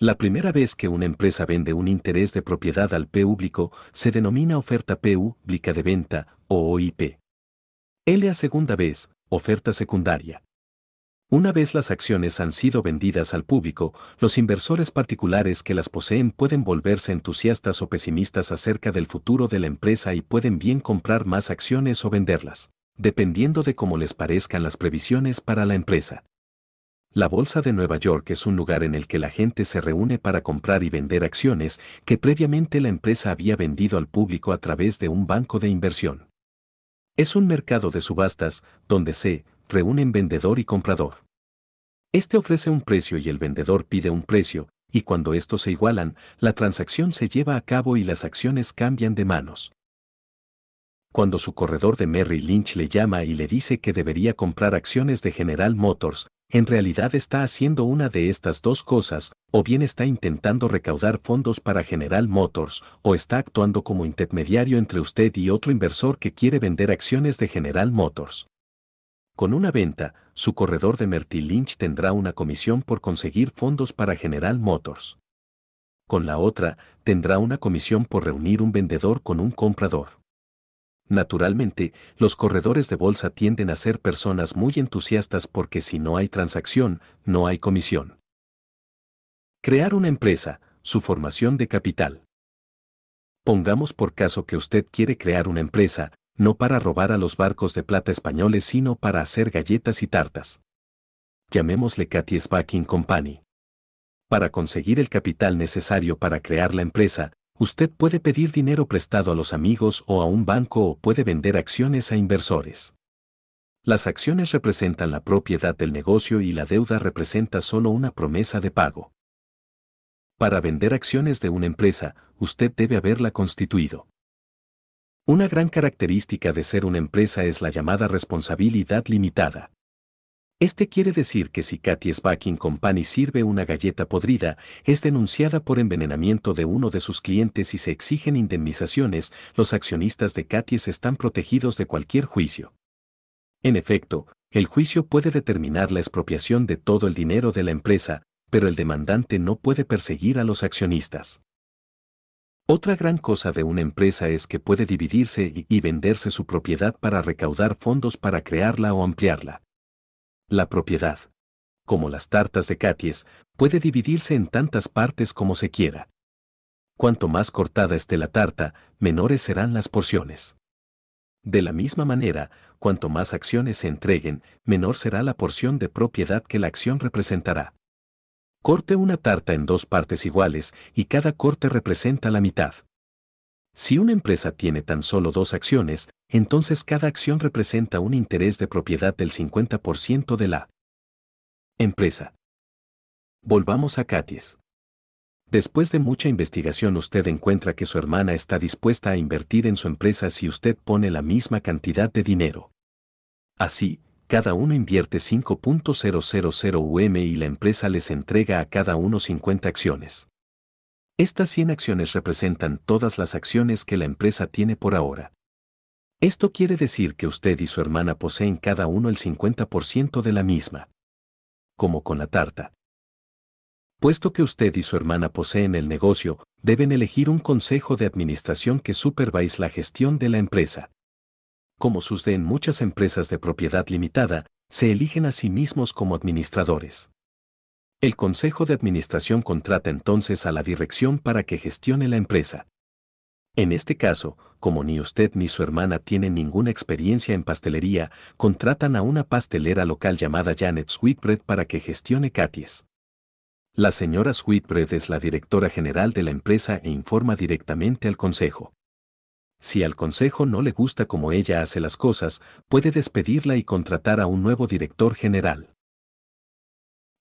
La primera vez que una empresa vende un interés de propiedad al público se denomina oferta pública de venta o OIP. L a segunda vez, oferta secundaria. Una vez las acciones han sido vendidas al público, los inversores particulares que las poseen pueden volverse entusiastas o pesimistas acerca del futuro de la empresa y pueden bien comprar más acciones o venderlas, dependiendo de cómo les parezcan las previsiones para la empresa. La Bolsa de Nueva York es un lugar en el que la gente se reúne para comprar y vender acciones que previamente la empresa había vendido al público a través de un banco de inversión. Es un mercado de subastas donde se reúnen vendedor y comprador. Este ofrece un precio y el vendedor pide un precio, y cuando estos se igualan, la transacción se lleva a cabo y las acciones cambian de manos. Cuando su corredor de Merrill Lynch le llama y le dice que debería comprar acciones de General Motors, en realidad está haciendo una de estas dos cosas, o bien está intentando recaudar fondos para General Motors, o está actuando como intermediario entre usted y otro inversor que quiere vender acciones de General Motors. Con una venta, su corredor de Merrill Lynch tendrá una comisión por conseguir fondos para General Motors. Con la otra, tendrá una comisión por reunir un vendedor con un comprador. Naturalmente, los corredores de bolsa tienden a ser personas muy entusiastas porque si no hay transacción, no hay comisión. Crear una empresa, su formación de capital. Pongamos por caso que usted quiere crear una empresa, no para robar a los barcos de plata españoles sino para hacer galletas y tartas. Llamémosle Cathy's Backing Company. Para conseguir el capital necesario para crear la empresa, usted puede pedir dinero prestado a los amigos o a un banco o puede vender acciones a inversores. Las acciones representan la propiedad del negocio y la deuda representa solo una promesa de pago. Para vender acciones de una empresa, usted debe haberla constituido. Una gran característica de ser una empresa es la llamada responsabilidad limitada. Este quiere decir que si Katie's Baking Company sirve una galleta podrida, es denunciada por envenenamiento de uno de sus clientes y se exigen indemnizaciones, los accionistas de Katie's están protegidos de cualquier juicio. En efecto, el juicio puede determinar la expropiación de todo el dinero de la empresa, pero el demandante no puede perseguir a los accionistas. Otra gran cosa de una empresa es que puede dividirse y venderse su propiedad para recaudar fondos para crearla o ampliarla. La propiedad, como las tartas de Katies, puede dividirse en tantas partes como se quiera. Cuanto más cortada esté la tarta, menores serán las porciones. De la misma manera, cuanto más acciones se entreguen, menor será la porción de propiedad que la acción representará. Corte una tarta en dos partes iguales y cada corte representa la mitad. Si una empresa tiene tan solo dos acciones, entonces cada acción representa un interés de propiedad del 50% de la empresa. Volvamos a Katies. Después de mucha investigación usted encuentra que su hermana está dispuesta a invertir en su empresa si usted pone la misma cantidad de dinero. Así, cada uno invierte 5.000 UM y la empresa les entrega a cada uno 50 acciones. Estas 100 acciones representan todas las acciones que la empresa tiene por ahora. Esto quiere decir que usted y su hermana poseen cada uno el 50% de la misma. Como con la tarta. Puesto que usted y su hermana poseen el negocio, deben elegir un consejo de administración que supervise la gestión de la empresa como sucede en muchas empresas de propiedad limitada, se eligen a sí mismos como administradores. El Consejo de Administración contrata entonces a la dirección para que gestione la empresa. En este caso, como ni usted ni su hermana tienen ninguna experiencia en pastelería, contratan a una pastelera local llamada Janet Sweetbread para que gestione Katies. La señora Sweetbread es la directora general de la empresa e informa directamente al consejo. Si al consejo no le gusta cómo ella hace las cosas, puede despedirla y contratar a un nuevo director general.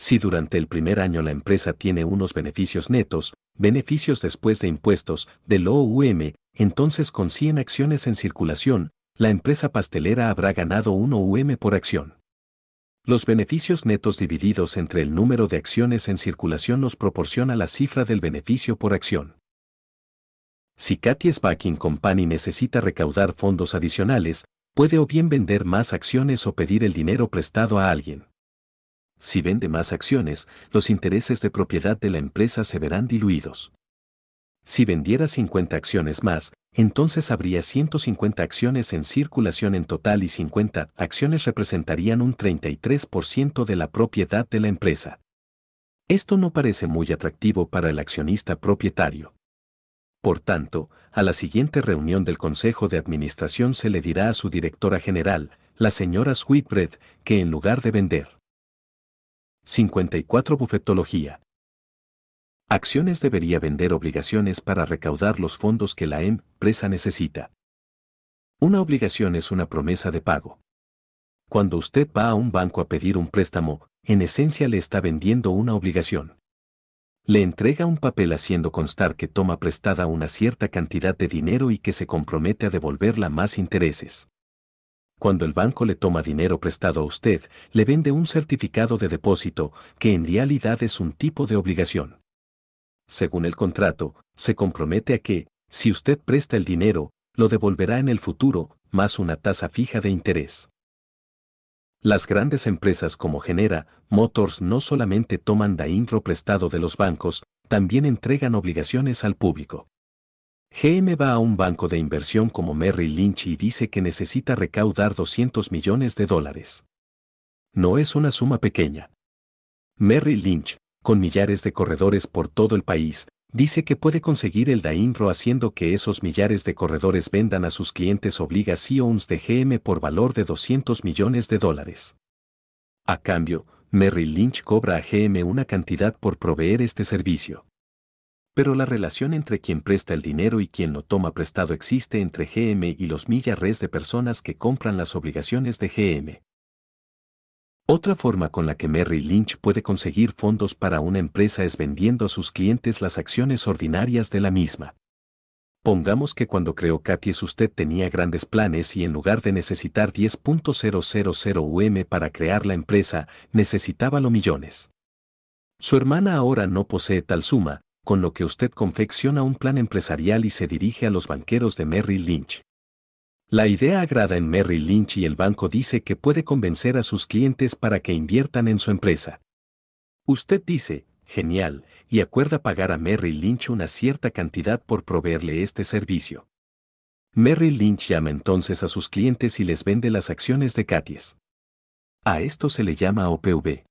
Si durante el primer año la empresa tiene unos beneficios netos, beneficios después de impuestos, del OUM, entonces con 100 acciones en circulación, la empresa pastelera habrá ganado 1 UM por acción. Los beneficios netos divididos entre el número de acciones en circulación nos proporciona la cifra del beneficio por acción. Si Katie's Backing Company necesita recaudar fondos adicionales, puede o bien vender más acciones o pedir el dinero prestado a alguien. Si vende más acciones, los intereses de propiedad de la empresa se verán diluidos. Si vendiera 50 acciones más, entonces habría 150 acciones en circulación en total y 50 acciones representarían un 33% de la propiedad de la empresa. Esto no parece muy atractivo para el accionista propietario. Por tanto, a la siguiente reunión del Consejo de Administración se le dirá a su directora general, la señora Sweetbread, que en lugar de vender 54 Bufetología. Acciones debería vender obligaciones para recaudar los fondos que la empresa necesita. Una obligación es una promesa de pago. Cuando usted va a un banco a pedir un préstamo, en esencia le está vendiendo una obligación. Le entrega un papel haciendo constar que toma prestada una cierta cantidad de dinero y que se compromete a devolverla más intereses. Cuando el banco le toma dinero prestado a usted, le vende un certificado de depósito, que en realidad es un tipo de obligación según el contrato, se compromete a que, si usted presta el dinero, lo devolverá en el futuro, más una tasa fija de interés. Las grandes empresas como Genera, Motors no solamente toman DAINRO prestado de los bancos, también entregan obligaciones al público. GM va a un banco de inversión como Merrill Lynch y dice que necesita recaudar 200 millones de dólares. No es una suma pequeña. Merrill Lynch, con millares de corredores por todo el país, dice que puede conseguir el DAINRO haciendo que esos millares de corredores vendan a sus clientes obligaciones de GM por valor de 200 millones de dólares. A cambio, Merrill Lynch cobra a GM una cantidad por proveer este servicio. Pero la relación entre quien presta el dinero y quien lo toma prestado existe entre GM y los millares de personas que compran las obligaciones de GM. Otra forma con la que Merrill Lynch puede conseguir fondos para una empresa es vendiendo a sus clientes las acciones ordinarias de la misma. Pongamos que cuando creó Katies usted tenía grandes planes y en lugar de necesitar 10.000 UM para crear la empresa, necesitaba los millones. Su hermana ahora no posee tal suma, con lo que usted confecciona un plan empresarial y se dirige a los banqueros de Merrill Lynch. La idea agrada en Merrill Lynch y el banco dice que puede convencer a sus clientes para que inviertan en su empresa. Usted dice, genial, y acuerda pagar a Merrill Lynch una cierta cantidad por proveerle este servicio. Merrill Lynch llama entonces a sus clientes y les vende las acciones de Katies. A esto se le llama OPV.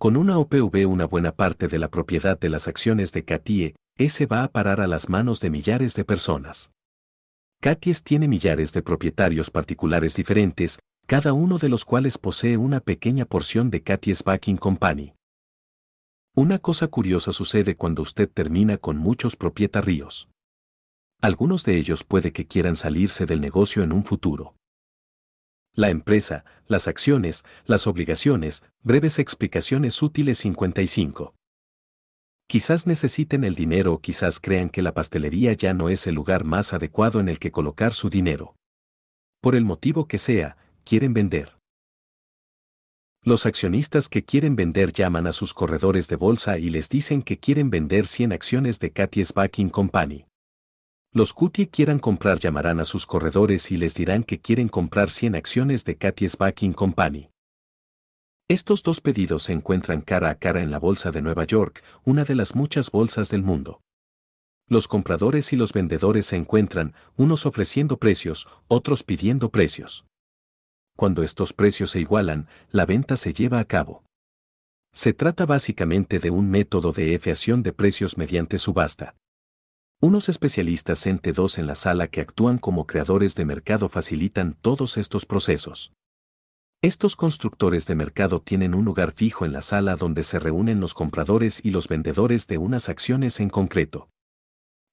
Con una OPV una buena parte de la propiedad de las acciones de Katie, ese va a parar a las manos de millares de personas. Katies tiene millares de propietarios particulares diferentes, cada uno de los cuales posee una pequeña porción de Katies Backing Company. Una cosa curiosa sucede cuando usted termina con muchos propietarios. Algunos de ellos puede que quieran salirse del negocio en un futuro. La empresa, las acciones, las obligaciones, breves explicaciones útiles 55. Quizás necesiten el dinero o quizás crean que la pastelería ya no es el lugar más adecuado en el que colocar su dinero. Por el motivo que sea, quieren vender. Los accionistas que quieren vender llaman a sus corredores de bolsa y les dicen que quieren vender 100 acciones de Katie's Backing Company. Los cutie quieran comprar llamarán a sus corredores y les dirán que quieren comprar 100 acciones de Katie's Backing Company. Estos dos pedidos se encuentran cara a cara en la Bolsa de Nueva York, una de las muchas bolsas del mundo. Los compradores y los vendedores se encuentran, unos ofreciendo precios, otros pidiendo precios. Cuando estos precios se igualan, la venta se lleva a cabo. Se trata básicamente de un método de efiación de precios mediante subasta. Unos especialistas en T2 en la sala que actúan como creadores de mercado facilitan todos estos procesos. Estos constructores de mercado tienen un lugar fijo en la sala donde se reúnen los compradores y los vendedores de unas acciones en concreto.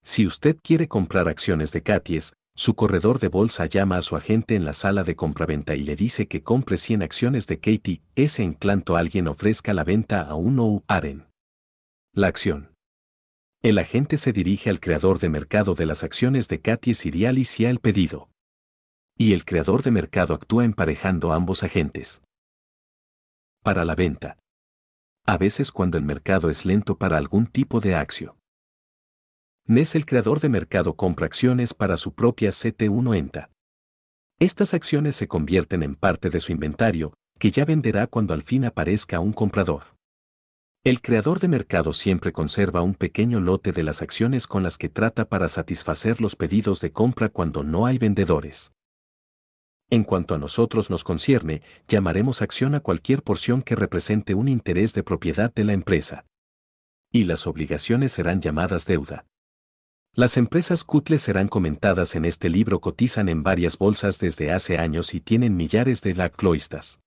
Si usted quiere comprar acciones de Katies, su corredor de bolsa llama a su agente en la sala de compraventa y le dice que compre 100 acciones de Katie, ese en cuanto alguien ofrezca la venta a un ou Aren. La acción. El agente se dirige al creador de mercado de las acciones de Katies y realiza el pedido y el creador de mercado actúa emparejando ambos agentes. Para la venta. A veces cuando el mercado es lento para algún tipo de acción. NES el creador de mercado compra acciones para su propia CT1 ENTA. Estas acciones se convierten en parte de su inventario, que ya venderá cuando al fin aparezca un comprador. El creador de mercado siempre conserva un pequeño lote de las acciones con las que trata para satisfacer los pedidos de compra cuando no hay vendedores. En cuanto a nosotros nos concierne, llamaremos acción a cualquier porción que represente un interés de propiedad de la empresa. Y las obligaciones serán llamadas deuda. Las empresas Cutle serán comentadas en este libro cotizan en varias bolsas desde hace años y tienen millares de lacloistas.